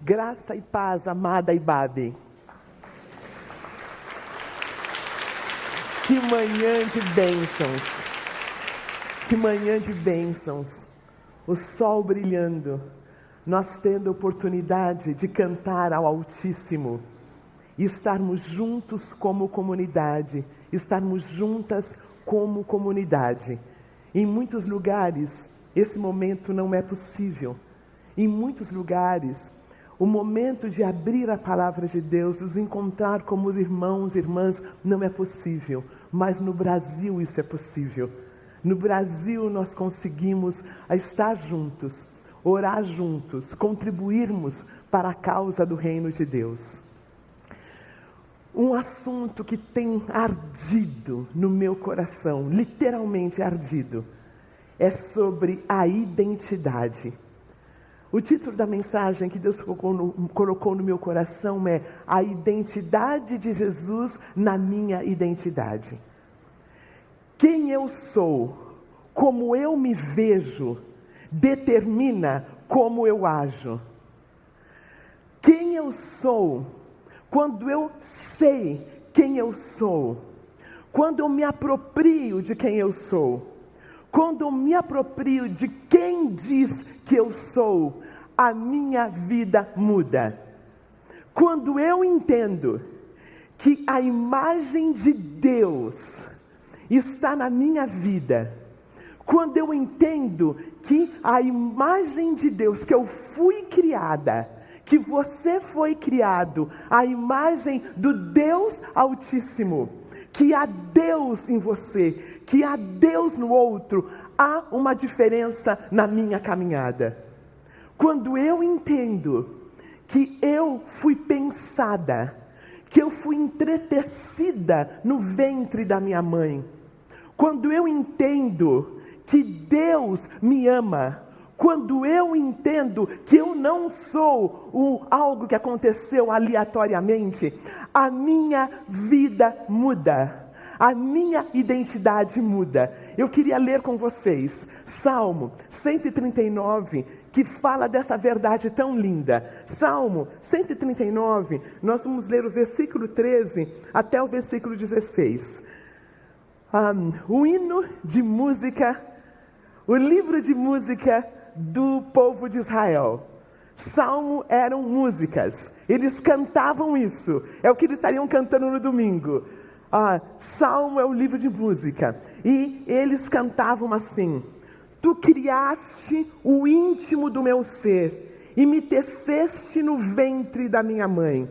Graça e paz, amada Ibabe. Que manhã de bênçãos. Que manhã de bênçãos. O sol brilhando. Nós tendo a oportunidade de cantar ao Altíssimo. E estarmos juntos como comunidade. Estarmos juntas como comunidade. Em muitos lugares, esse momento não é possível. Em muitos lugares, o momento de abrir a palavra de Deus, nos encontrar como os irmãos e irmãs, não é possível, mas no Brasil isso é possível. No Brasil nós conseguimos estar juntos, orar juntos, contribuirmos para a causa do reino de Deus. Um assunto que tem ardido no meu coração, literalmente ardido, é sobre a identidade. O título da mensagem que Deus colocou no, colocou no, meu coração é A Identidade de Jesus na Minha Identidade. Quem eu sou, como eu me vejo, determina como eu ajo. Quem eu sou, quando eu sei quem eu sou, quando eu me aproprio de quem eu sou, quando eu me aproprio de quem diz que eu sou, a minha vida muda. Quando eu entendo que a imagem de Deus está na minha vida, quando eu entendo que a imagem de Deus, que eu fui criada, que você foi criado, a imagem do Deus Altíssimo, que há Deus em você, que há Deus no outro, há uma diferença na minha caminhada. Quando eu entendo que eu fui pensada, que eu fui entretecida no ventre da minha mãe, quando eu entendo que Deus me ama, quando eu entendo que eu não sou algo que aconteceu aleatoriamente, a minha vida muda. A minha identidade muda. Eu queria ler com vocês Salmo 139, que fala dessa verdade tão linda. Salmo 139, nós vamos ler o versículo 13 até o versículo 16. Um, o hino de música, o livro de música do povo de Israel. Salmo eram músicas, eles cantavam isso, é o que eles estariam cantando no domingo. Ah, Salmo é o livro de música, e eles cantavam assim: Tu criaste o íntimo do meu ser, e me teceste no ventre da minha mãe.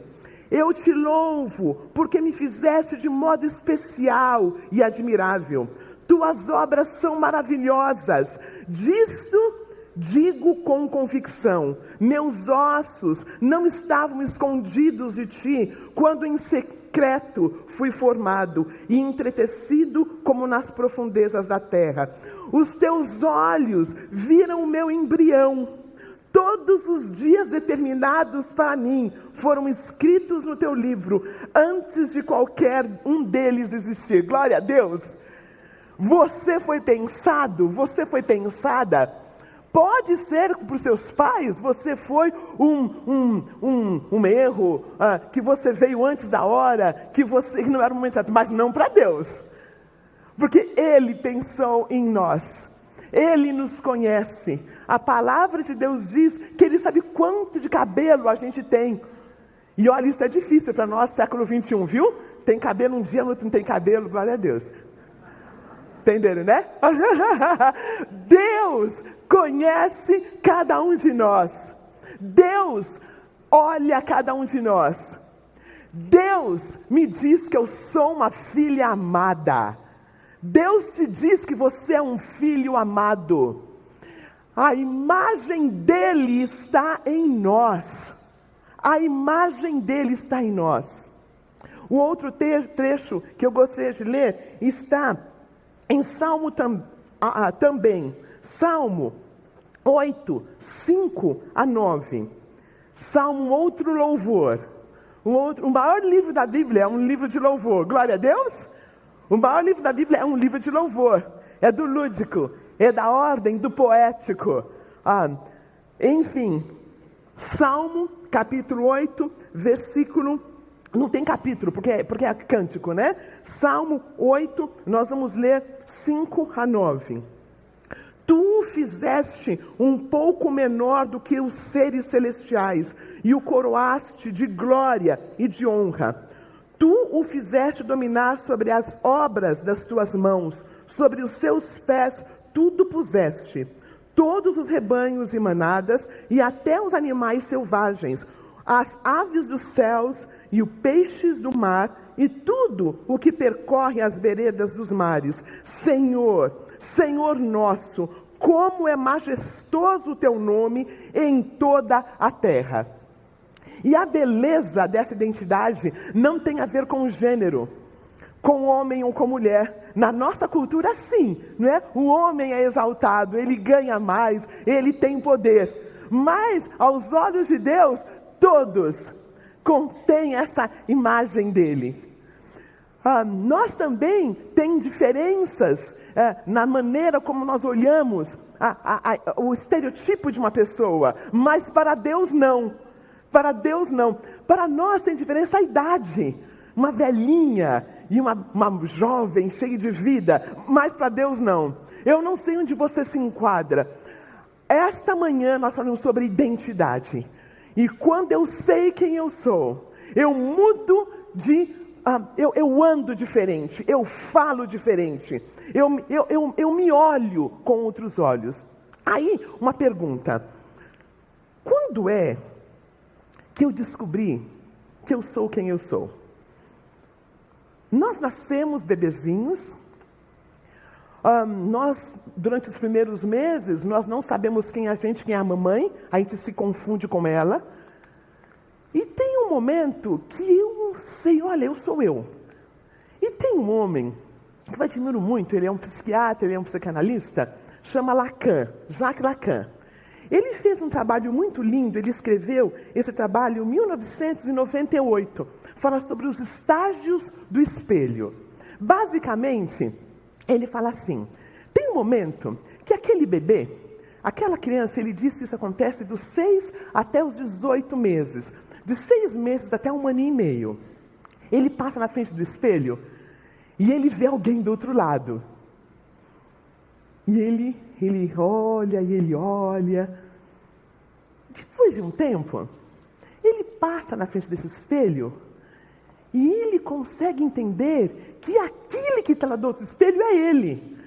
Eu te louvo, porque me fizeste de modo especial e admirável. Tuas obras são maravilhosas, disso Digo com convicção: meus ossos não estavam escondidos de ti quando em secreto fui formado e entretecido como nas profundezas da terra. Os teus olhos viram o meu embrião. Todos os dias determinados para mim foram escritos no teu livro, antes de qualquer um deles existir. Glória a Deus! Você foi pensado, você foi pensada Pode ser para os seus pais você foi um, um, um, um erro, ah, que você veio antes da hora, que você que não era o momento certo, mas não para Deus, porque Ele pensou em nós, Ele nos conhece. A palavra de Deus diz que Ele sabe quanto de cabelo a gente tem. E olha, isso é difícil para nós, século 21, viu? Tem cabelo um dia, no outro não tem cabelo, glória a Deus. Entenderam, né? Deus conhece cada um de nós. Deus olha cada um de nós. Deus me diz que eu sou uma filha amada. Deus te diz que você é um filho amado. A imagem dele está em nós. A imagem dele está em nós. O outro trecho que eu gostaria de ler está em Salmo tam, ah, também, Salmo 8, 5 a 9. Salmo, outro louvor. Um outro, o maior livro da Bíblia é um livro de louvor. Glória a Deus. O maior livro da Bíblia é um livro de louvor. É do lúdico, é da ordem do poético. Ah, enfim, Salmo, capítulo 8, versículo. Não tem capítulo, porque é, porque é cântico, né? Salmo 8, nós vamos ler 5 a 9. Tu fizeste um pouco menor do que os seres celestiais, e o coroaste de glória e de honra. Tu o fizeste dominar sobre as obras das tuas mãos, sobre os seus pés tudo puseste todos os rebanhos e manadas, e até os animais selvagens, as aves dos céus e os peixes do mar, e tudo o que percorre as veredas dos mares. Senhor, Senhor nosso, como é majestoso o teu nome em toda a terra. E a beleza dessa identidade não tem a ver com gênero com homem ou com mulher. Na nossa cultura, sim, não é? O homem é exaltado, ele ganha mais, ele tem poder. Mas, aos olhos de Deus, todos contêm essa imagem dele. Ah, nós também tem diferenças é, na maneira como nós olhamos a, a, a, o estereotipo de uma pessoa, mas para Deus não. Para Deus não. Para nós tem diferença a idade. Uma velhinha e uma, uma jovem cheia de vida, mas para Deus não. Eu não sei onde você se enquadra. Esta manhã nós falamos sobre identidade. E quando eu sei quem eu sou, eu mudo de. Ah, eu, eu, ando diferente, eu falo diferente, eu, eu, eu, eu me olho com outros olhos. Aí, uma pergunta: quando é que eu descobri que eu sou quem eu sou? Nós nascemos bebezinhos, um, nós, durante os primeiros meses, nós não sabemos quem é a gente, quem é a mamãe, a gente se confunde com ela. E tem um momento que eu sei, olha, eu sou eu. E tem um homem, que eu admiro muito, ele é um psiquiatra, ele é um psicanalista, chama Lacan, Jacques Lacan. Ele fez um trabalho muito lindo, ele escreveu esse trabalho em 1998, fala sobre os estágios do espelho. Basicamente, ele fala assim: tem um momento que aquele bebê, aquela criança, ele disse que isso acontece dos 6 até os 18 meses, de seis meses até um ano e meio. Ele passa na frente do espelho e ele vê alguém do outro lado. E ele, ele olha e ele olha. Depois de um tempo, ele passa na frente desse espelho e ele consegue entender que aquele que está lá do outro espelho é ele.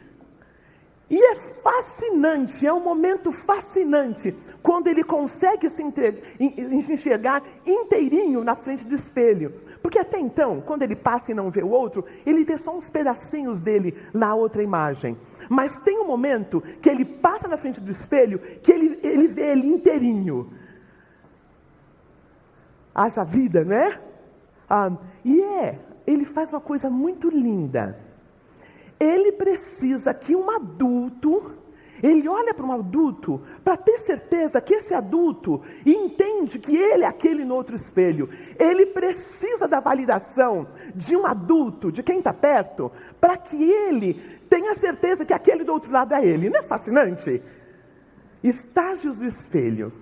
E é fascinante, é um momento fascinante, quando ele consegue se enxergar inteirinho na frente do espelho. Porque até então, quando ele passa e não vê o outro, ele vê só uns pedacinhos dele na outra imagem. Mas tem um momento que ele passa na frente do espelho, que ele, ele vê ele inteirinho. Haja vida, né? Ah, e é, ele faz uma coisa muito linda. Ele precisa que um adulto ele olha para um adulto para ter certeza que esse adulto entende que ele é aquele no outro espelho. Ele precisa da validação de um adulto, de quem está perto, para que ele tenha certeza que aquele do outro lado é ele. Não é fascinante? Estágios do espelho.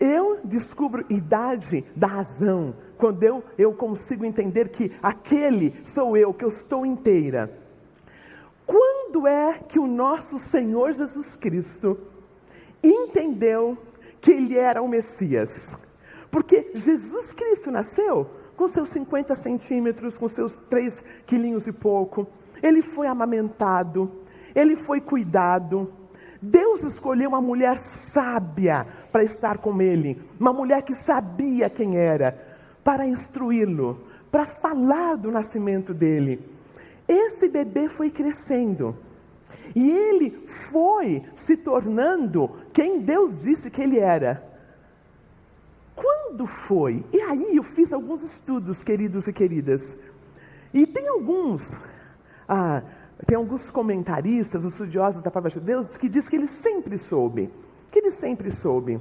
Eu descubro idade da razão quando eu, eu consigo entender que aquele sou eu, que eu estou inteira. Quando é que o nosso Senhor Jesus Cristo entendeu que ele era o Messias? Porque Jesus Cristo nasceu com seus 50 centímetros, com seus 3 quilinhos e pouco. Ele foi amamentado, ele foi cuidado. Deus escolheu uma mulher sábia para estar com ele, uma mulher que sabia quem era, para instruí-lo, para falar do nascimento dele. Esse bebê foi crescendo. E ele foi se tornando quem Deus disse que ele era. Quando foi? E aí eu fiz alguns estudos, queridos e queridas. E tem alguns, ah, tem alguns comentaristas, estudiosos da palavra de Deus, que diz que ele sempre soube. Que ele sempre soube.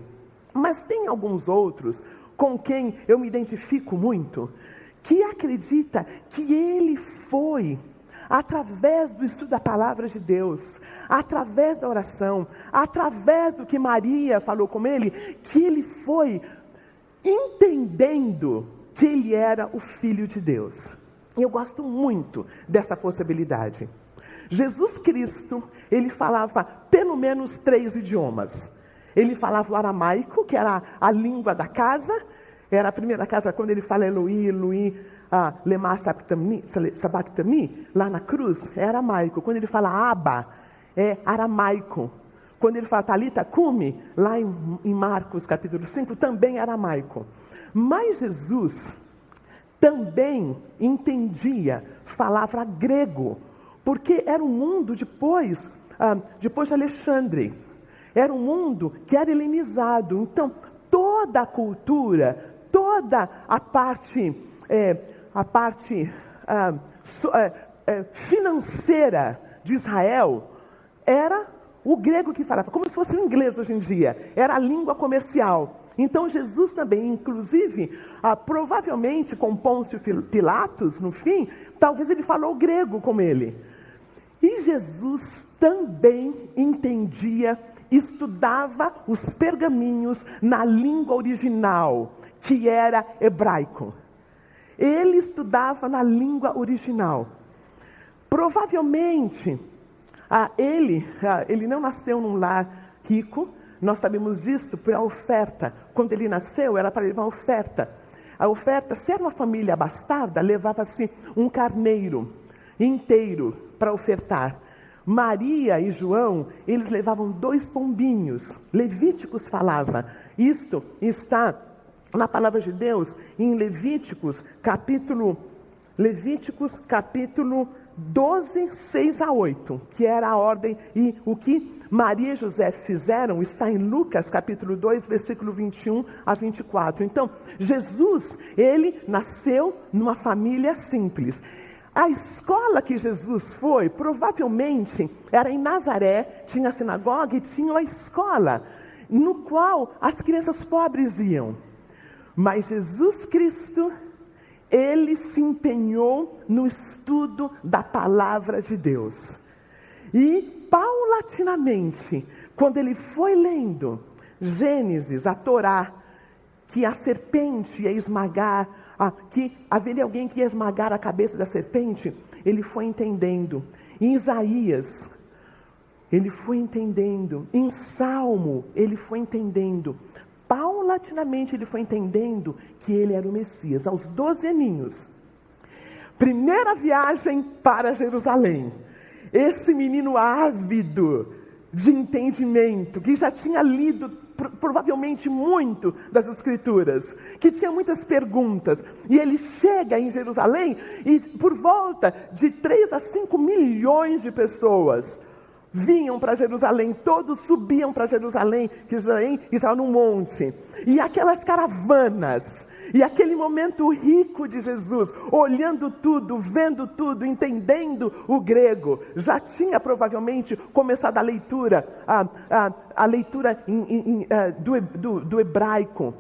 Mas tem alguns outros com quem eu me identifico muito, que acredita que ele foi através do estudo da palavra de Deus, através da oração, através do que Maria falou com ele, que ele foi entendendo que ele era o filho de Deus. E eu gosto muito dessa possibilidade. Jesus Cristo, ele falava pelo menos três idiomas. Ele falava o aramaico, que era a língua da casa, era a primeira casa quando ele fala Eloi, Eloi, ah, Lema Sabachthani, lá na cruz, é aramaico. Quando ele fala Abba, é aramaico. Quando ele fala Talita Cume, lá em, em Marcos capítulo 5, também é aramaico. Mas Jesus também entendia, falava grego, porque era um mundo depois, ah, depois de Alexandre. Era um mundo que era helenizado. Então, toda a cultura, toda a parte é, a parte ah, é, é, financeira de Israel era o grego que falava, como se fosse o inglês hoje em dia, era a língua comercial. Então Jesus também, inclusive, ah, provavelmente com Pôncio Pilatos, no fim, talvez ele falou grego com ele. E Jesus também entendia, estudava os pergaminhos na língua original, que era hebraico. Ele estudava na língua original. Provavelmente, ah, ele, ah, ele não nasceu num lar rico, nós sabemos disso pela oferta. Quando ele nasceu, era para levar oferta. A oferta, se era uma família bastarda, levava-se um carneiro inteiro para ofertar. Maria e João, eles levavam dois pombinhos. Levíticos falava. Isto está na palavra de Deus, em Levíticos, capítulo Levíticos, capítulo 12, 6 a 8, que era a ordem e o que Maria e José fizeram está em Lucas, capítulo 2, versículo 21 a 24. Então, Jesus, ele nasceu numa família simples. A escola que Jesus foi, provavelmente, era em Nazaré, tinha a sinagoga e tinha a escola, no qual as crianças pobres iam. Mas Jesus Cristo, ele se empenhou no estudo da palavra de Deus. E paulatinamente, quando ele foi lendo Gênesis, a Torá, que a serpente ia esmagar, que haveria alguém que ia esmagar a cabeça da serpente, ele foi entendendo. Em Isaías, ele foi entendendo. Em Salmo, ele foi entendendo paulatinamente ele foi entendendo que ele era o Messias, aos 12 aninhos. Primeira viagem para Jerusalém. Esse menino ávido de entendimento, que já tinha lido provavelmente muito das Escrituras, que tinha muitas perguntas, e ele chega em Jerusalém e por volta de 3 a 5 milhões de pessoas vinham para Jerusalém, todos subiam para Jerusalém, que Jerusalém estava num monte. E aquelas caravanas, e aquele momento rico de Jesus, olhando tudo, vendo tudo, entendendo o grego, já tinha provavelmente começado a leitura, a, a, a leitura em, em, uh, do, do, do hebraico.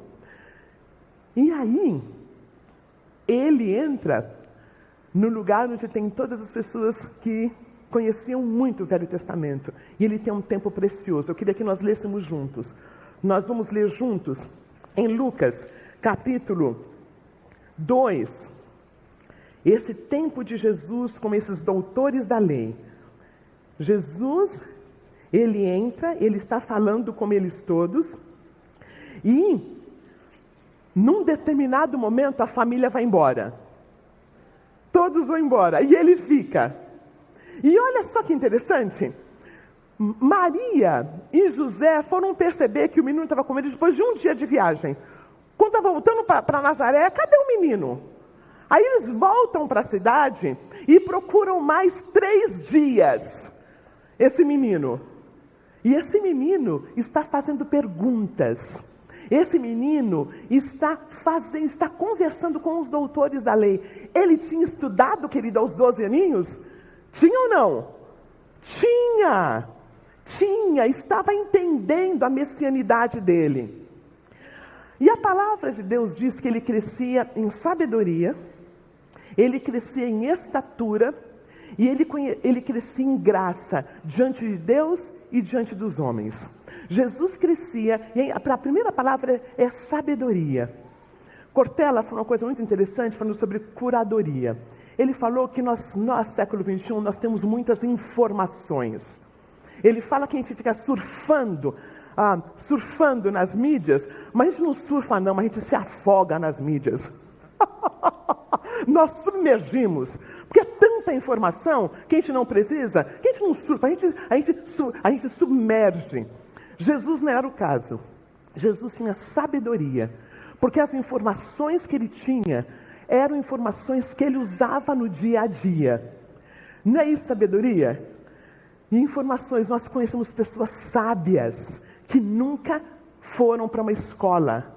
E aí, ele entra no lugar onde tem todas as pessoas que conheciam muito o Velho Testamento e ele tem um tempo precioso. Eu queria que nós lêssemos juntos. Nós vamos ler juntos em Lucas, capítulo 2. Esse tempo de Jesus com esses doutores da lei. Jesus, ele entra, ele está falando com eles todos, e num determinado momento a família vai embora. Todos vão embora e ele fica. E olha só que interessante. Maria e José foram perceber que o menino estava com ele depois de um dia de viagem. Quando estava voltando para Nazaré, cadê o menino? Aí eles voltam para a cidade e procuram mais três dias esse menino. E esse menino está fazendo perguntas. Esse menino está fazendo, está conversando com os doutores da lei. Ele tinha estudado, querido, aos 12 aninhos? Tinha ou não? Tinha, tinha, estava entendendo a messianidade dele. E a palavra de Deus diz que ele crescia em sabedoria, ele crescia em estatura E ele, ele crescia em graça diante de Deus e diante dos homens. Jesus crescia, e a primeira palavra é sabedoria. Cortella falou uma coisa muito interessante, falando sobre curadoria. Ele falou que nós, nós século XXI, nós temos muitas informações. Ele fala que a gente fica surfando, ah, surfando nas mídias, mas a gente não surfa não, a gente se afoga nas mídias. nós submergimos, porque é tanta informação que a gente não precisa, que a gente não surfa, a gente, a gente, a gente submerge. Jesus não era o caso. Jesus tinha sabedoria, porque as informações que ele tinha eram informações que ele usava no dia a dia. Não é isso sabedoria? Informações, nós conhecemos pessoas sábias que nunca foram para uma escola.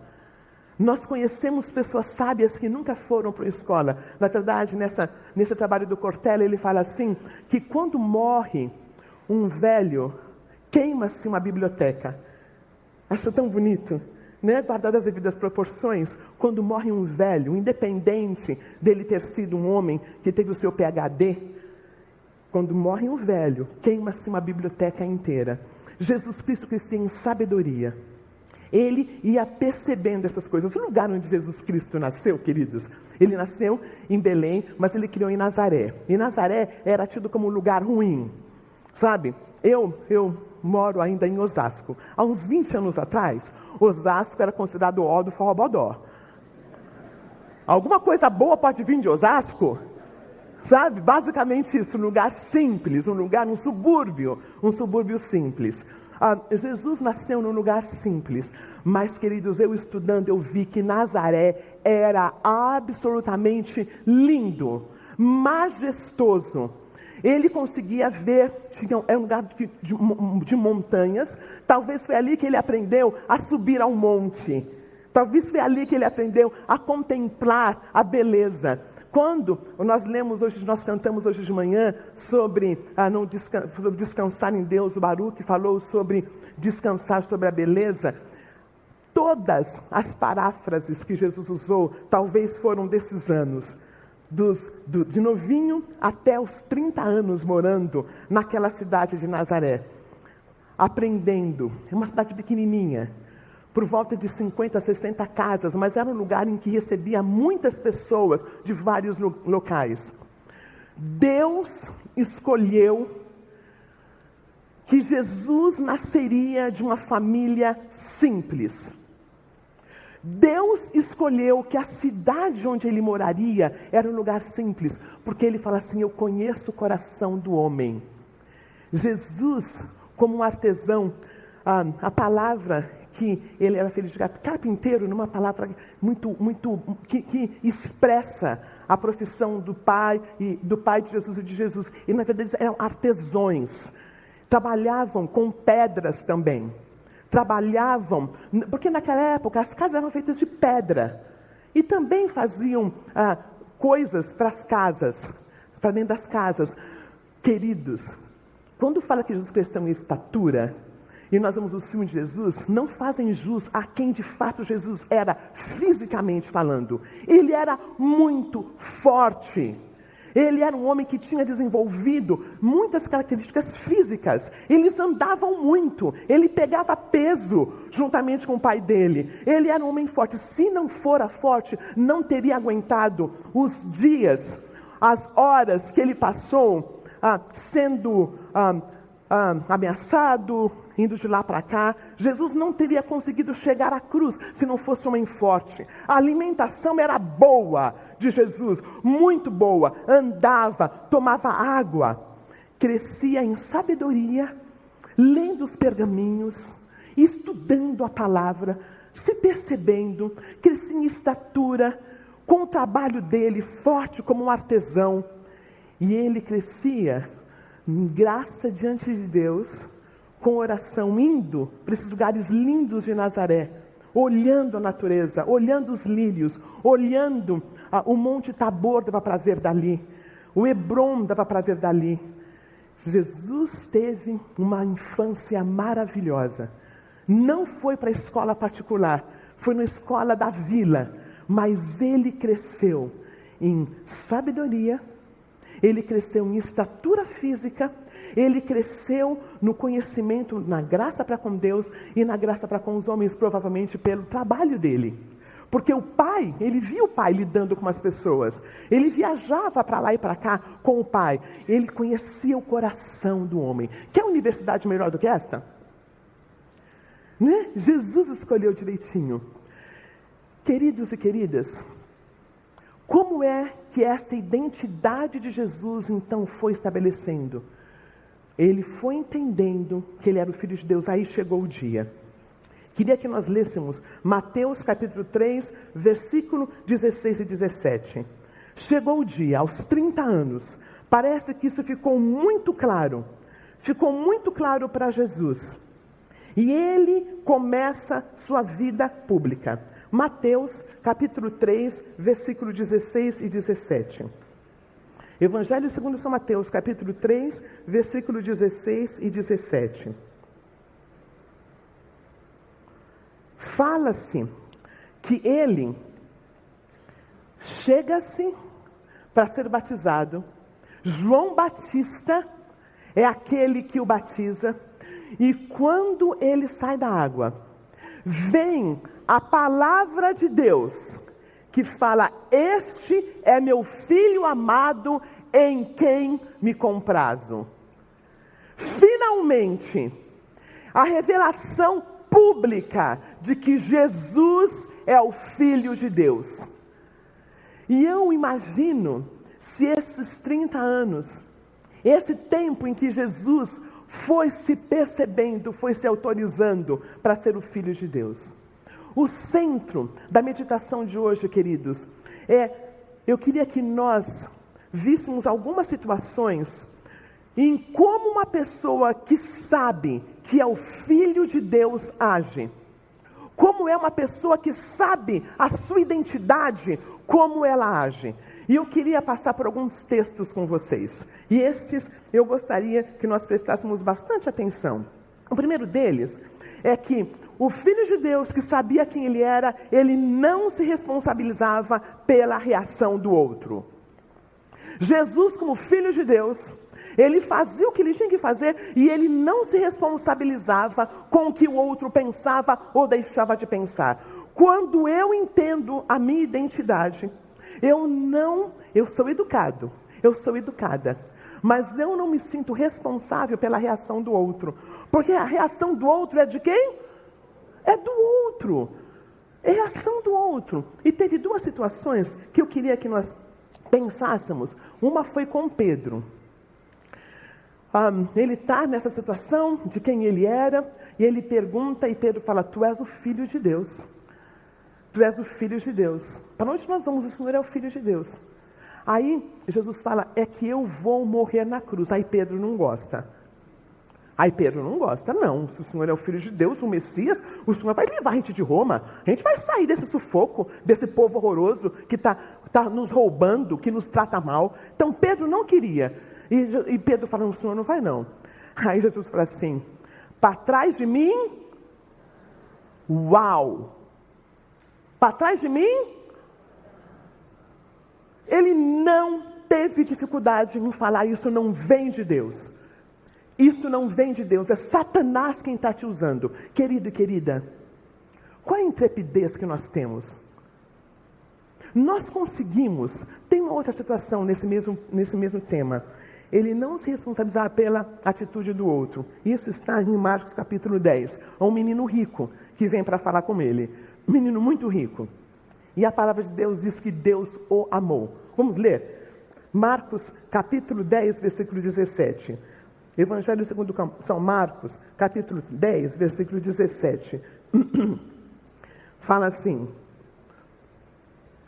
Nós conhecemos pessoas sábias que nunca foram para uma escola. Na verdade, nessa, nesse trabalho do Cortella, ele fala assim: que quando morre um velho, queima-se uma biblioteca. Acho tão bonito, né? Guardadas as devidas proporções, quando morre um velho, independente dele ter sido um homem que teve o seu PhD, quando morre um velho, queima-se uma biblioteca inteira. Jesus Cristo crescia em sabedoria. Ele ia percebendo essas coisas. O lugar onde Jesus Cristo nasceu, queridos, ele nasceu em Belém, mas ele criou em Nazaré. E Nazaré era tido como um lugar ruim. Sabe? Eu, eu moro ainda em Osasco. Há uns 20 anos atrás, Osasco era considerado o ó do forrobodó. Alguma coisa boa pode vir de Osasco? Sabe? Basicamente isso, um lugar simples, um lugar, um subúrbio, um subúrbio simples. Ah, Jesus nasceu num lugar simples, mas queridos, eu estudando, eu vi que Nazaré era absolutamente lindo, majestoso. Ele conseguia ver, tinha, é um lugar de, de, de montanhas, talvez foi ali que ele aprendeu a subir ao monte. Talvez foi ali que ele aprendeu a contemplar a beleza. Quando nós lemos hoje, nós cantamos hoje de manhã sobre, ah, não descan sobre descansar em Deus, o Baruch falou sobre descansar sobre a beleza. Todas as paráfrases que Jesus usou, talvez foram desses anos, dos, do, de novinho até os 30 anos morando naquela cidade de Nazaré, aprendendo. É uma cidade pequenininha, por volta de 50, 60 casas, mas era um lugar em que recebia muitas pessoas de vários locais. Deus escolheu que Jesus nasceria de uma família simples. Deus escolheu que a cidade onde ele moraria era um lugar simples, porque ele fala assim: Eu conheço o coração do homem. Jesus, como um artesão, a, a palavra que ele era filho de carpinteiro, numa palavra muito, muito que, que, expressa a profissão do pai e do pai de Jesus e de Jesus. E na verdade eram artesões, trabalhavam com pedras também. Trabalhavam, porque naquela época as casas eram feitas de pedra e também faziam ah, coisas para as casas, para dentro das casas. Queridos, quando fala que Jesus cresceu em estatura, e nós vemos o filme de Jesus, não fazem jus a quem de fato Jesus era, fisicamente falando. Ele era muito forte. Ele era um homem que tinha desenvolvido muitas características físicas. Eles andavam muito. Ele pegava peso juntamente com o pai dele. Ele era um homem forte. Se não fora forte, não teria aguentado os dias, as horas que ele passou ah, sendo ah, ah, ameaçado, indo de lá para cá. Jesus não teria conseguido chegar à cruz se não fosse homem forte. A alimentação era boa de Jesus, muito boa. Andava, tomava água, crescia em sabedoria, lendo os pergaminhos, estudando a palavra, se percebendo, crescia em estatura, com o trabalho dele forte como um artesão. E ele crescia em graça diante de Deus com oração, indo para esses lugares lindos de Nazaré, olhando a natureza, olhando os lírios, olhando o Monte Tabor, dava para ver dali, o Hebron dava para ver dali. Jesus teve uma infância maravilhosa. Não foi para a escola particular, foi na escola da vila, mas ele cresceu em sabedoria, ele cresceu em estatura física, ele cresceu no conhecimento, na graça para com Deus e na graça para com os homens, provavelmente pelo trabalho dele. Porque o pai, ele via o pai lidando com as pessoas, ele viajava para lá e para cá com o pai, ele conhecia o coração do homem. Quer universidade melhor do que esta? Né? Jesus escolheu direitinho. Queridos e queridas, como é que essa identidade de Jesus então foi estabelecendo? Ele foi entendendo que ele era o Filho de Deus, aí chegou o dia. Queria que nós lêssemos Mateus capítulo 3, versículo 16 e 17. Chegou o dia, aos 30 anos, parece que isso ficou muito claro, ficou muito claro para Jesus. E ele começa sua vida pública. Mateus capítulo 3, versículo 16 e 17. Evangelho segundo São Mateus, capítulo 3, versículo 16 e 17. Fala-se que ele chega-se para ser batizado. João Batista é aquele que o batiza, e quando ele sai da água, vem a palavra de Deus que fala: Este é meu filho amado em quem me comprazo. Finalmente, a revelação pública de que Jesus é o Filho de Deus. E eu imagino se esses 30 anos, esse tempo em que Jesus foi se percebendo, foi se autorizando para ser o Filho de Deus. O centro da meditação de hoje, queridos, é eu queria que nós víssemos algumas situações em como uma pessoa que sabe que é o filho de Deus age. Como é uma pessoa que sabe a sua identidade, como ela age. E eu queria passar por alguns textos com vocês. E estes eu gostaria que nós prestássemos bastante atenção. O primeiro deles é que o Filho de Deus, que sabia quem ele era, ele não se responsabilizava pela reação do outro. Jesus, como Filho de Deus, ele fazia o que ele tinha que fazer e ele não se responsabilizava com o que o outro pensava ou deixava de pensar. Quando eu entendo a minha identidade, eu não, eu sou educado, eu sou educada, mas eu não me sinto responsável pela reação do outro, porque a reação do outro é de quem? é do outro. É a ação do outro. E teve duas situações que eu queria que nós pensássemos. Uma foi com Pedro. Um, ele está nessa situação de quem ele era, e ele pergunta, e Pedro fala: Tu és o filho de Deus. Tu és o filho de Deus. Para onde nós vamos? O Senhor é o filho de Deus. Aí Jesus fala: É que eu vou morrer na cruz. Aí Pedro não gosta. Aí Pedro não gosta, não. Se o Senhor é o Filho de Deus, o Messias, o Senhor vai levar a gente de Roma. A gente vai sair desse sufoco, desse povo horroroso que está tá nos roubando, que nos trata mal. Então Pedro não queria. E, e Pedro falando, o Senhor não vai não. Aí Jesus fala assim: para trás de mim, uau! Para trás de mim, ele não teve dificuldade em falar isso, não vem de Deus. Isso não vem de Deus, é Satanás quem está te usando. Querido e querida, qual é a intrepidez que nós temos? Nós conseguimos, tem uma outra situação nesse mesmo, nesse mesmo tema. Ele não se responsabilizar pela atitude do outro. Isso está em Marcos capítulo 10. Há um menino rico que vem para falar com ele. Menino muito rico. E a palavra de Deus diz que Deus o amou. Vamos ler? Marcos capítulo 10, versículo 17. Evangelho segundo São Marcos, capítulo 10, versículo 17. Fala assim.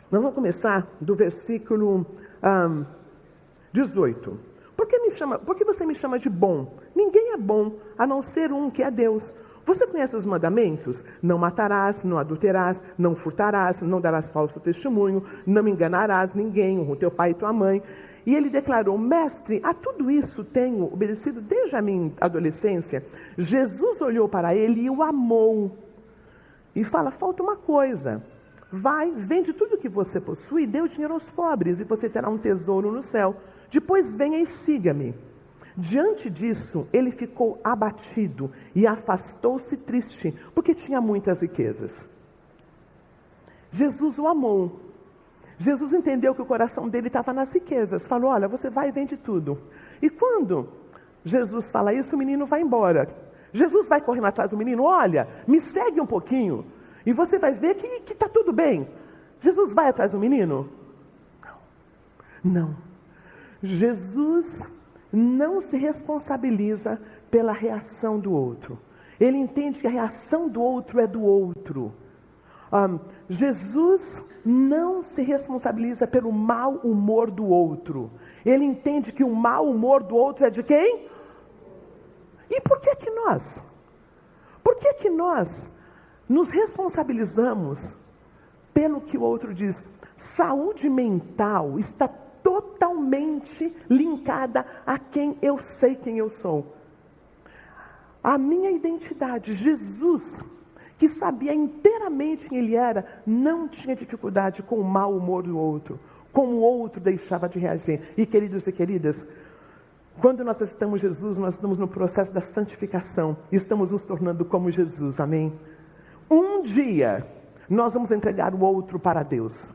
Nós vamos começar do versículo um, 18. Por que, me chama, por que você me chama de bom? Ninguém é bom, a não ser um que é Deus. Você conhece os mandamentos? Não matarás, não adulterás, não furtarás, não darás falso testemunho, não enganarás ninguém, o teu pai e tua mãe. E ele declarou: Mestre, a tudo isso tenho obedecido desde a minha adolescência. Jesus olhou para ele e o amou. E fala: falta uma coisa. Vai, vende tudo que você possui dê o dinheiro aos pobres, e você terá um tesouro no céu. Depois venha e siga-me. Diante disso, ele ficou abatido e afastou-se triste, porque tinha muitas riquezas. Jesus o amou. Jesus entendeu que o coração dele estava nas riquezas. Falou: Olha, você vai e vende tudo. E quando Jesus fala isso, o menino vai embora. Jesus vai correndo atrás do menino: Olha, me segue um pouquinho. E você vai ver que está tudo bem. Jesus vai atrás do menino? Não. Não. Jesus não se responsabiliza pela reação do outro. Ele entende que a reação do outro é do outro. Um, Jesus não se responsabiliza pelo mau humor do outro. Ele entende que o mau humor do outro é de quem? E por que que nós? Por que que nós nos responsabilizamos pelo que o outro diz? Saúde mental está totalmente linkada a quem eu sei quem eu sou. A minha identidade, Jesus, que sabia inteiramente quem ele era, não tinha dificuldade com o mau humor do outro, como o outro deixava de reagir. E queridos e queridas, quando nós aceitamos Jesus, nós estamos no processo da santificação, estamos nos tornando como Jesus, amém? Um dia, nós vamos entregar o outro para Deus.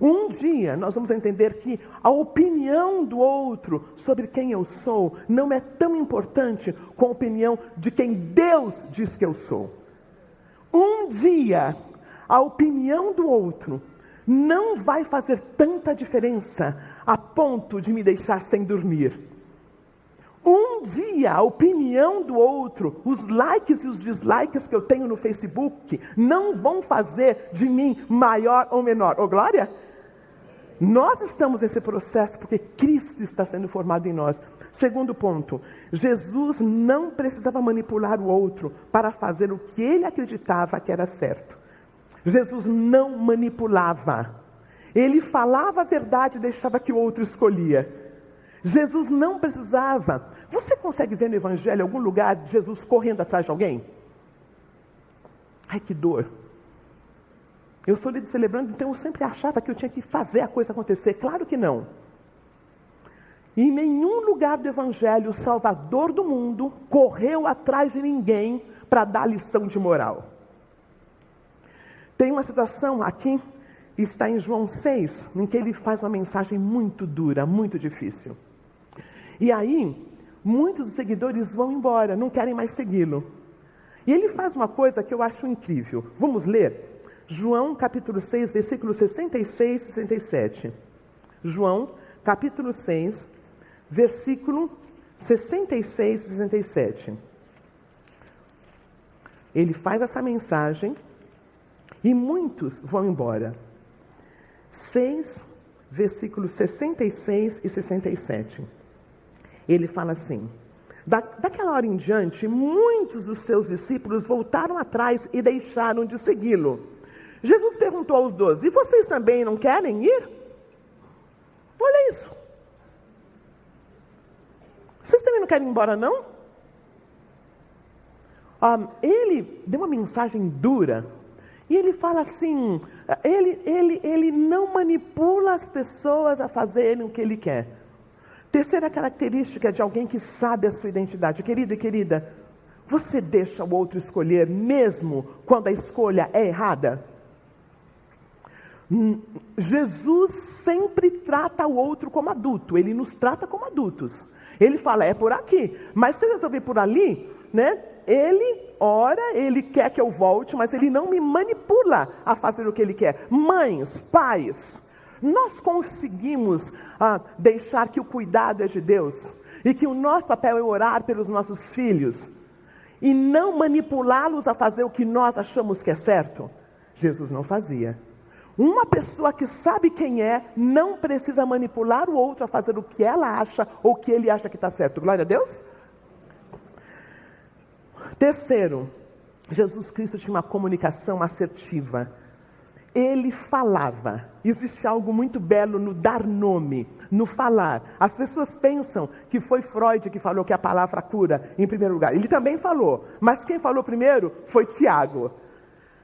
Um dia nós vamos entender que a opinião do outro sobre quem eu sou não é tão importante como a opinião de quem Deus diz que eu sou. Um dia a opinião do outro não vai fazer tanta diferença a ponto de me deixar sem dormir. Um dia a opinião do outro, os likes e os dislikes que eu tenho no Facebook, não vão fazer de mim maior ou menor. Ô oh, glória! Nós estamos nesse processo porque Cristo está sendo formado em nós. Segundo ponto, Jesus não precisava manipular o outro para fazer o que ele acreditava que era certo. Jesus não manipulava. Ele falava a verdade e deixava que o outro escolhia. Jesus não precisava. Você consegue ver no Evangelho algum lugar Jesus correndo atrás de alguém? Ai, que dor. Eu sou líder celebrando, então eu sempre achava que eu tinha que fazer a coisa acontecer. Claro que não. Em nenhum lugar do Evangelho o Salvador do mundo correu atrás de ninguém para dar lição de moral. Tem uma situação aqui, está em João 6, em que ele faz uma mensagem muito dura, muito difícil. E aí, muitos dos seguidores vão embora, não querem mais segui-lo. E ele faz uma coisa que eu acho incrível. Vamos ler? João capítulo 6, versículos 66 e 67. João capítulo 6, versículo 66 e 67. Ele faz essa mensagem e muitos vão embora. 6, versículos 66 e 67. Ele fala assim: da, daquela hora em diante, muitos dos seus discípulos voltaram atrás e deixaram de segui-lo. Jesus perguntou aos doze: E vocês também não querem ir? Olha isso. Vocês também não querem ir embora, não? Um, ele deu uma mensagem dura. E ele fala assim: ele, ele, ele não manipula as pessoas a fazerem o que ele quer. Terceira característica de alguém que sabe a sua identidade. Querido e querida, você deixa o outro escolher mesmo quando a escolha é errada? Jesus sempre trata o outro como adulto, ele nos trata como adultos. Ele fala, é por aqui, mas se eu resolver por ali, né? Ele ora, ele quer que eu volte, mas ele não me manipula a fazer o que ele quer. Mães, pais, nós conseguimos ah, deixar que o cuidado é de Deus e que o nosso papel é orar pelos nossos filhos e não manipulá-los a fazer o que nós achamos que é certo? Jesus não fazia. Uma pessoa que sabe quem é não precisa manipular o outro a fazer o que ela acha ou o que ele acha que está certo. Glória a Deus. Terceiro, Jesus Cristo tinha uma comunicação assertiva. Ele falava. Existe algo muito belo no dar nome, no falar. As pessoas pensam que foi Freud que falou que a palavra cura em primeiro lugar. Ele também falou, mas quem falou primeiro foi Tiago.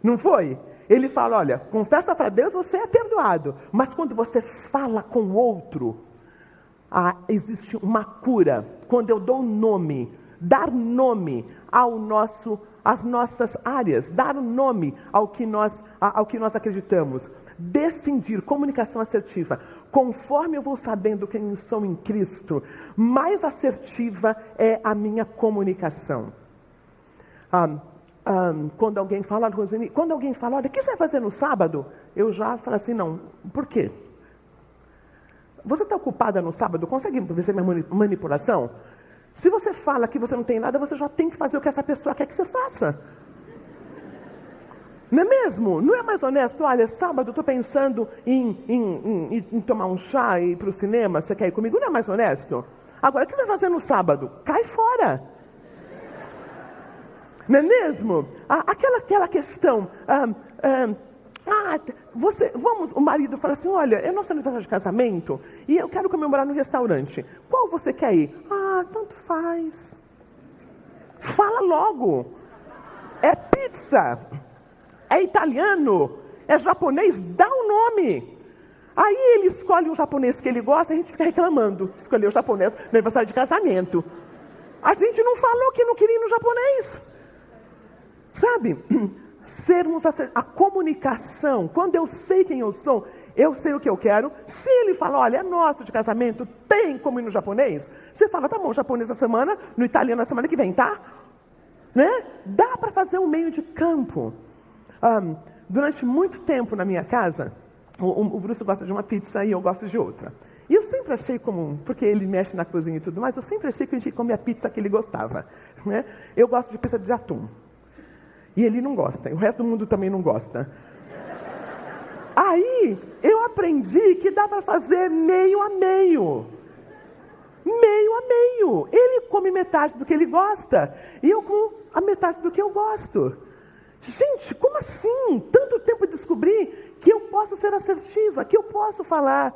Não foi? Ele fala: olha, confessa para Deus, você é perdoado. Mas quando você fala com o outro, ah, existe uma cura quando eu dou nome, dar nome ao nosso, às nossas áreas, dar nome ao que nós, ao que nós acreditamos. Decidir, comunicação assertiva. Conforme eu vou sabendo quem eu sou em Cristo, mais assertiva é a minha comunicação. Ah, ah, quando alguém fala, quando alguém fala, olha, o que você vai fazer no sábado? Eu já falo assim, não, por quê? Você está ocupada no sábado? Consegue perceber minha manipulação? Se você fala que você não tem nada, você já tem que fazer o que essa pessoa quer que você faça. Não é mesmo? Não é mais honesto? Olha, sábado eu estou pensando em, em, em, em, tomar um chá e ir para o cinema, você quer ir comigo? Não é mais honesto? Agora, o que você vai fazer no sábado? Cai fora. Não é mesmo? Ah, aquela, aquela questão. Ah, ah, você, vamos, o marido fala assim: olha, é nosso aniversário de casamento e eu quero comemorar no restaurante. Qual você quer ir? Ah, tanto faz. Fala logo. É pizza, é italiano, é japonês, dá o um nome. Aí ele escolhe um japonês que ele gosta e a gente fica reclamando. Escolheu o japonês no aniversário de casamento. A gente não falou que não queria ir no japonês. Sabe? sermos a, a, comunicação. Quando eu sei quem eu sou, eu sei o que eu quero. Se ele fala, olha, é nosso de casamento, tem como ir no japonês? Você fala, tá bom, japonês na semana, no italiano na semana que vem, tá? Né? Dá para fazer um meio de campo. Um, durante muito tempo na minha casa, o, o Bruce gosta de uma pizza e eu gosto de outra. E eu sempre achei comum, porque ele mexe na cozinha e tudo mais, eu sempre achei que a gente comia a pizza que ele gostava. Né? Eu gosto de pizza de atum. E ele não gosta, o resto do mundo também não gosta. Aí eu aprendi que dá para fazer meio a meio. Meio a meio. Ele come metade do que ele gosta e eu como a metade do que eu gosto. Gente, como assim? Tanto tempo descobrir que eu posso ser assertiva, que eu posso falar.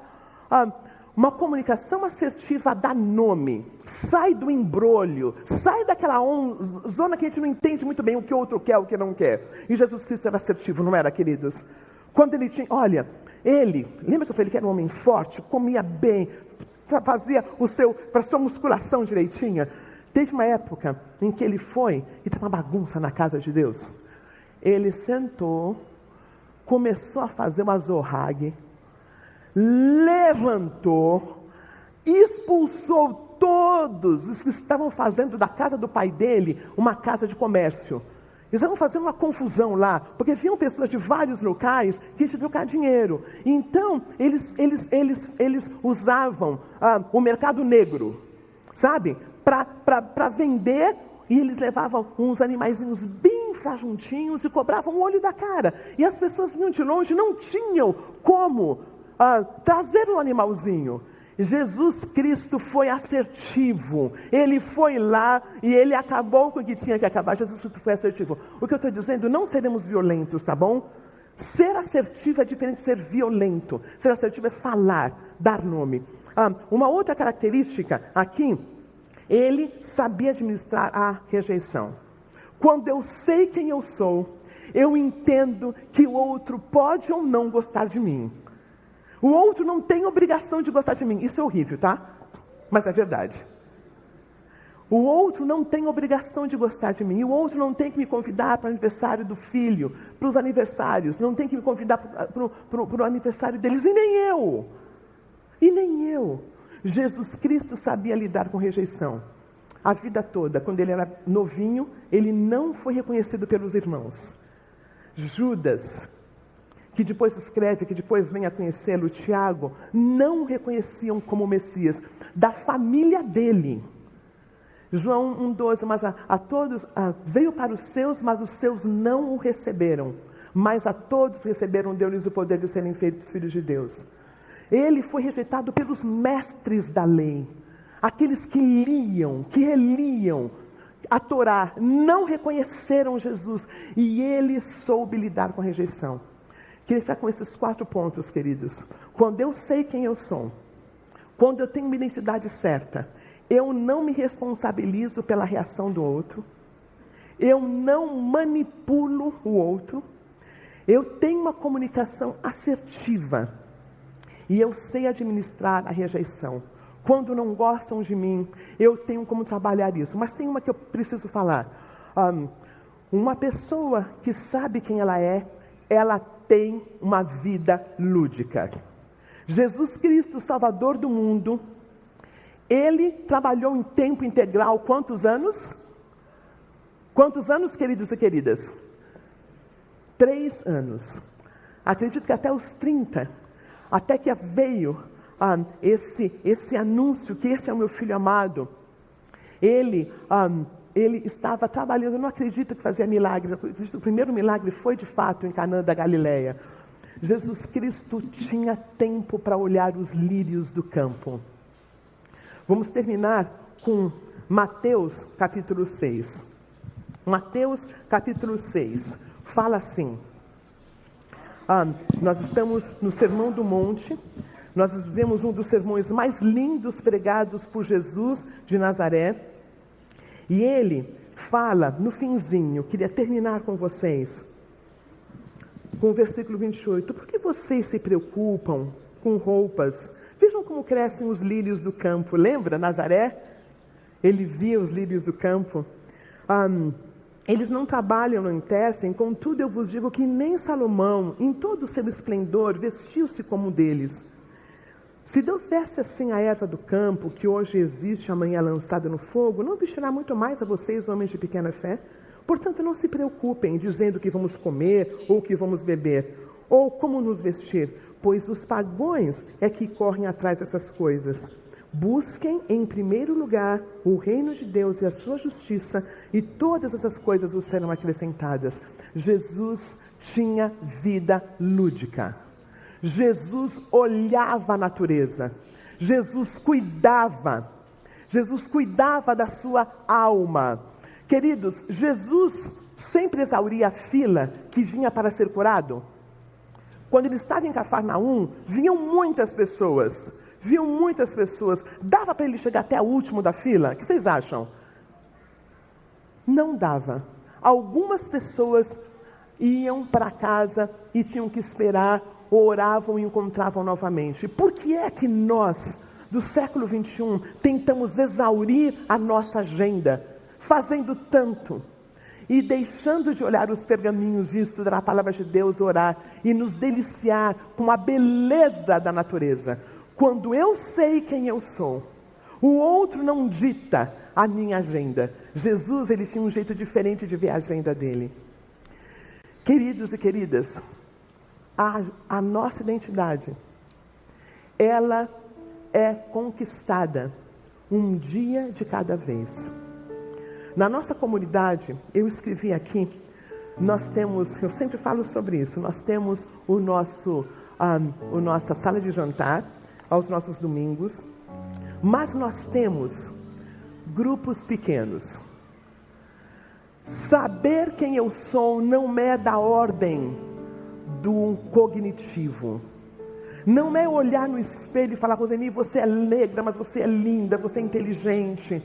Ah, uma comunicação assertiva dá nome, sai do embrulho, sai daquela on, zona que a gente não entende muito bem o que o outro quer, o que não quer. E Jesus Cristo era assertivo, não era, queridos? Quando ele tinha, olha, ele, lembra que eu falei que era um homem forte, comia bem, fazia o seu, para sua musculação direitinha. Teve uma época em que ele foi e estava uma bagunça na casa de Deus. Ele sentou, começou a fazer uma zorrague, levantou, expulsou todos os que estavam fazendo da casa do pai dele uma casa de comércio. Eles estavam fazendo uma confusão lá, porque vinham pessoas de vários locais que tinham trocar dinheiro. Então, eles, eles, eles, eles usavam ah, o mercado negro, sabe? Para vender, e eles levavam uns animaizinhos bem frajuntinhos e cobravam o olho da cara. E as pessoas vinham de longe, não tinham como ah, trazer um animalzinho. Jesus Cristo foi assertivo, ele foi lá e ele acabou com o que tinha que acabar. Jesus Cristo foi assertivo. O que eu estou dizendo, não seremos violentos, tá bom? Ser assertivo é diferente de ser violento. Ser assertivo é falar, dar nome. Ah, uma outra característica aqui, ele sabia administrar a rejeição. Quando eu sei quem eu sou, eu entendo que o outro pode ou não gostar de mim. O outro não tem obrigação de gostar de mim. Isso é horrível, tá? Mas é verdade. O outro não tem obrigação de gostar de mim. O outro não tem que me convidar para o aniversário do filho, para os aniversários. Não tem que me convidar para o aniversário deles. E nem eu. E nem eu. Jesus Cristo sabia lidar com rejeição. A vida toda, quando ele era novinho, ele não foi reconhecido pelos irmãos. Judas, que depois escreve, que depois vem a conhecê-lo, Tiago, não o reconheciam como Messias, da família dele. João 1,12, mas a, a todos, a, veio para os seus, mas os seus não o receberam. Mas a todos receberam, deu-lhes o poder de serem feitos filhos de Deus. Ele foi rejeitado pelos mestres da lei, aqueles que liam, que reliam a Torá, não reconheceram Jesus, e ele soube lidar com a rejeição. Queria ficar com esses quatro pontos, queridos. Quando eu sei quem eu sou, quando eu tenho uma identidade certa, eu não me responsabilizo pela reação do outro, eu não manipulo o outro, eu tenho uma comunicação assertiva e eu sei administrar a rejeição. quando não gostam de mim, eu tenho como trabalhar isso. Mas tem uma que eu preciso falar. Um, uma pessoa que sabe quem ela é, ela tem uma vida lúdica. Jesus Cristo, Salvador do mundo, ele trabalhou em tempo integral quantos anos? Quantos anos, queridos e queridas? Três anos. Acredito que até os 30, até que veio ah, esse, esse anúncio que esse é o meu filho amado, ele, ah, ele estava trabalhando, eu não acredito que fazia milagres, o primeiro milagre foi de fato em Canaã da Galileia. Jesus Cristo tinha tempo para olhar os lírios do campo. Vamos terminar com Mateus capítulo 6. Mateus capítulo 6 fala assim: ah, nós estamos no Sermão do Monte, nós vivemos um dos sermões mais lindos pregados por Jesus de Nazaré. E ele fala no finzinho, queria terminar com vocês, com o versículo 28. Por que vocês se preocupam com roupas? Vejam como crescem os lírios do campo. Lembra Nazaré? Ele via os lírios do campo. Um, eles não trabalham, não tecem, contudo eu vos digo que nem Salomão, em todo o seu esplendor, vestiu-se como um deles. Se Deus veste assim a erva do campo, que hoje existe, amanhã lançada no fogo, não vestirá muito mais a vocês, homens de pequena fé? Portanto, não se preocupem dizendo que vamos comer ou que vamos beber, ou como nos vestir, pois os pagões é que correm atrás dessas coisas. Busquem em primeiro lugar o reino de Deus e a sua justiça, e todas essas coisas vos serão acrescentadas. Jesus tinha vida lúdica. Jesus olhava a natureza, Jesus cuidava, Jesus cuidava da sua alma. Queridos, Jesus sempre exauria a fila que vinha para ser curado. Quando ele estava em Cafarnaum, vinham muitas pessoas, vinham muitas pessoas. Dava para ele chegar até o último da fila? O que vocês acham? Não dava. Algumas pessoas iam para casa e tinham que esperar oravam e encontravam novamente. Por que é que nós, do século 21, tentamos exaurir a nossa agenda, fazendo tanto e deixando de olhar os pergaminhos e estudar a palavra de Deus, orar e nos deliciar com a beleza da natureza? Quando eu sei quem eu sou, o outro não dita a minha agenda. Jesus, ele tinha um jeito diferente de ver a agenda dele. Queridos e queridas, a, a nossa identidade, ela é conquistada um dia de cada vez. Na nossa comunidade, eu escrevi aqui, nós temos, eu sempre falo sobre isso, nós temos o nosso, um, o nossa sala de jantar aos nossos domingos, mas nós temos grupos pequenos. Saber quem eu sou não é da ordem do cognitivo. Não é olhar no espelho e falar, Roseni, você é negra, mas você é linda, você é inteligente.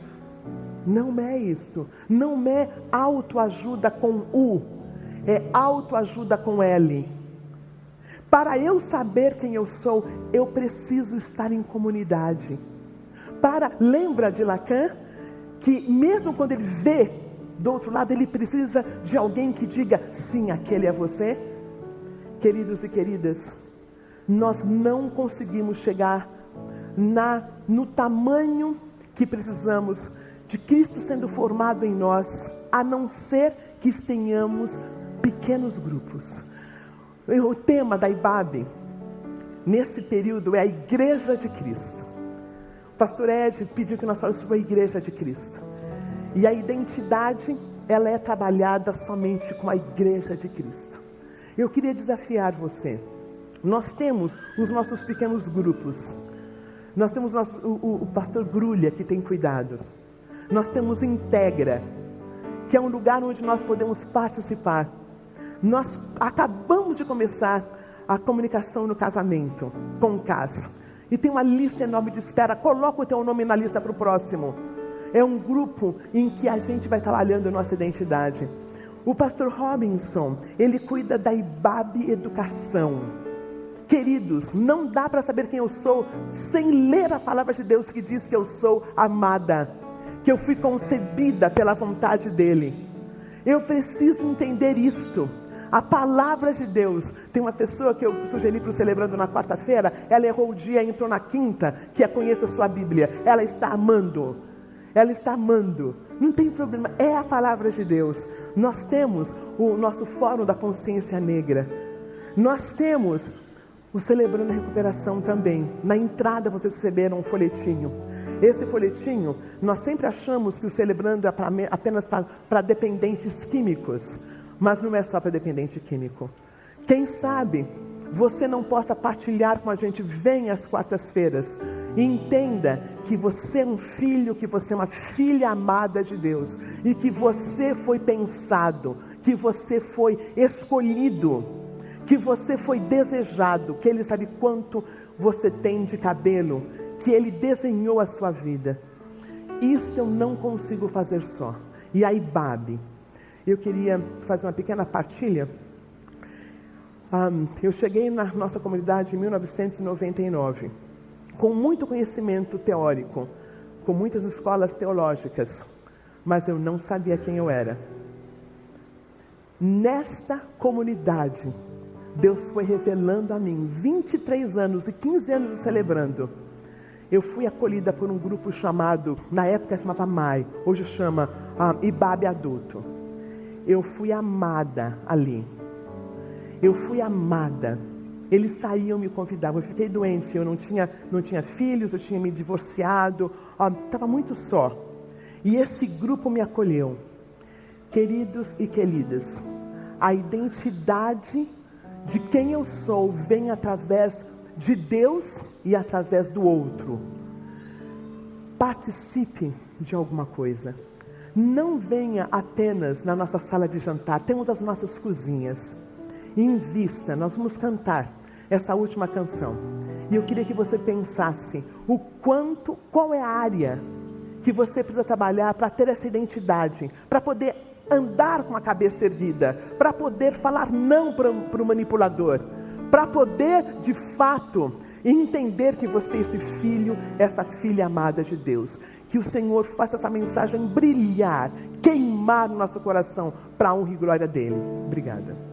Não é isto. Não é autoajuda com U, é autoajuda com L. Para eu saber quem eu sou, eu preciso estar em comunidade. Para, lembra de Lacan? Que mesmo quando ele vê do outro lado, ele precisa de alguém que diga: sim, aquele é você. Queridos e queridas, nós não conseguimos chegar na no tamanho que precisamos de Cristo sendo formado em nós, a não ser que tenhamos pequenos grupos. O tema da IBAB nesse período é a Igreja de Cristo. O pastor Ed pediu que nós falássemos sobre a Igreja de Cristo. E a identidade, ela é trabalhada somente com a Igreja de Cristo. Eu queria desafiar você. Nós temos os nossos pequenos grupos. Nós temos nosso, o, o pastor Grulha, que tem cuidado. Nós temos Integra, que é um lugar onde nós podemos participar. Nós acabamos de começar a comunicação no casamento com o CAS. E tem uma lista enorme de espera. Coloca o teu nome na lista para o próximo. É um grupo em que a gente vai trabalhando a nossa identidade. O pastor Robinson, ele cuida da IBAB Educação. queridos, não dá para saber quem eu sou sem ler a palavra de Deus que diz que eu sou amada, que eu fui concebida pela vontade dEle. Eu preciso entender isto. A palavra de Deus. Tem uma pessoa que eu sugeri para o celebrando na quarta-feira, ela errou o dia, entrou na quinta, que é conheça a sua Bíblia. Ela está amando. Ela está amando. Não tem problema, é a palavra de Deus. Nós temos o nosso Fórum da Consciência Negra. Nós temos o Celebrando a Recuperação também. Na entrada vocês receberam um folhetinho. Esse folhetinho, nós sempre achamos que o Celebrando é apenas para dependentes químicos, mas não é só para dependente químico. Quem sabe você não possa partilhar com a gente, venha às quartas-feiras entenda que você é um filho, que você é uma filha amada de Deus e que você foi pensado, que você foi escolhido que você foi desejado, que Ele sabe quanto você tem de cabelo, que Ele desenhou a sua vida. Isso eu não consigo fazer só. E aí, Babi, eu queria fazer uma pequena partilha. Um, eu cheguei na nossa comunidade em 1999, com muito conhecimento teórico, com muitas escolas teológicas, mas eu não sabia quem eu era. Nesta comunidade, Deus foi revelando a mim, 23 anos e 15 anos celebrando. Eu fui acolhida por um grupo chamado, na época chamava MAI, hoje chama ah, Ibabe Adulto. Eu fui amada ali. Eu fui amada. Eles saíam me convidavam. Eu fiquei doente, eu não tinha, não tinha filhos, eu tinha me divorciado, estava ah, muito só. E esse grupo me acolheu. Queridos e queridas, a identidade de quem eu sou vem através de Deus e através do outro. Participe de alguma coisa. Não venha apenas na nossa sala de jantar, temos as nossas cozinhas. Invista, nós vamos cantar essa última canção. E eu queria que você pensasse o quanto, qual é a área que você precisa trabalhar para ter essa identidade, para poder andar com a cabeça erguida, para poder falar não para o manipulador, para poder de fato entender que você é esse filho, essa filha amada de Deus. Que o Senhor faça essa mensagem brilhar, queimar no nosso coração para a honra e glória dele. Obrigada.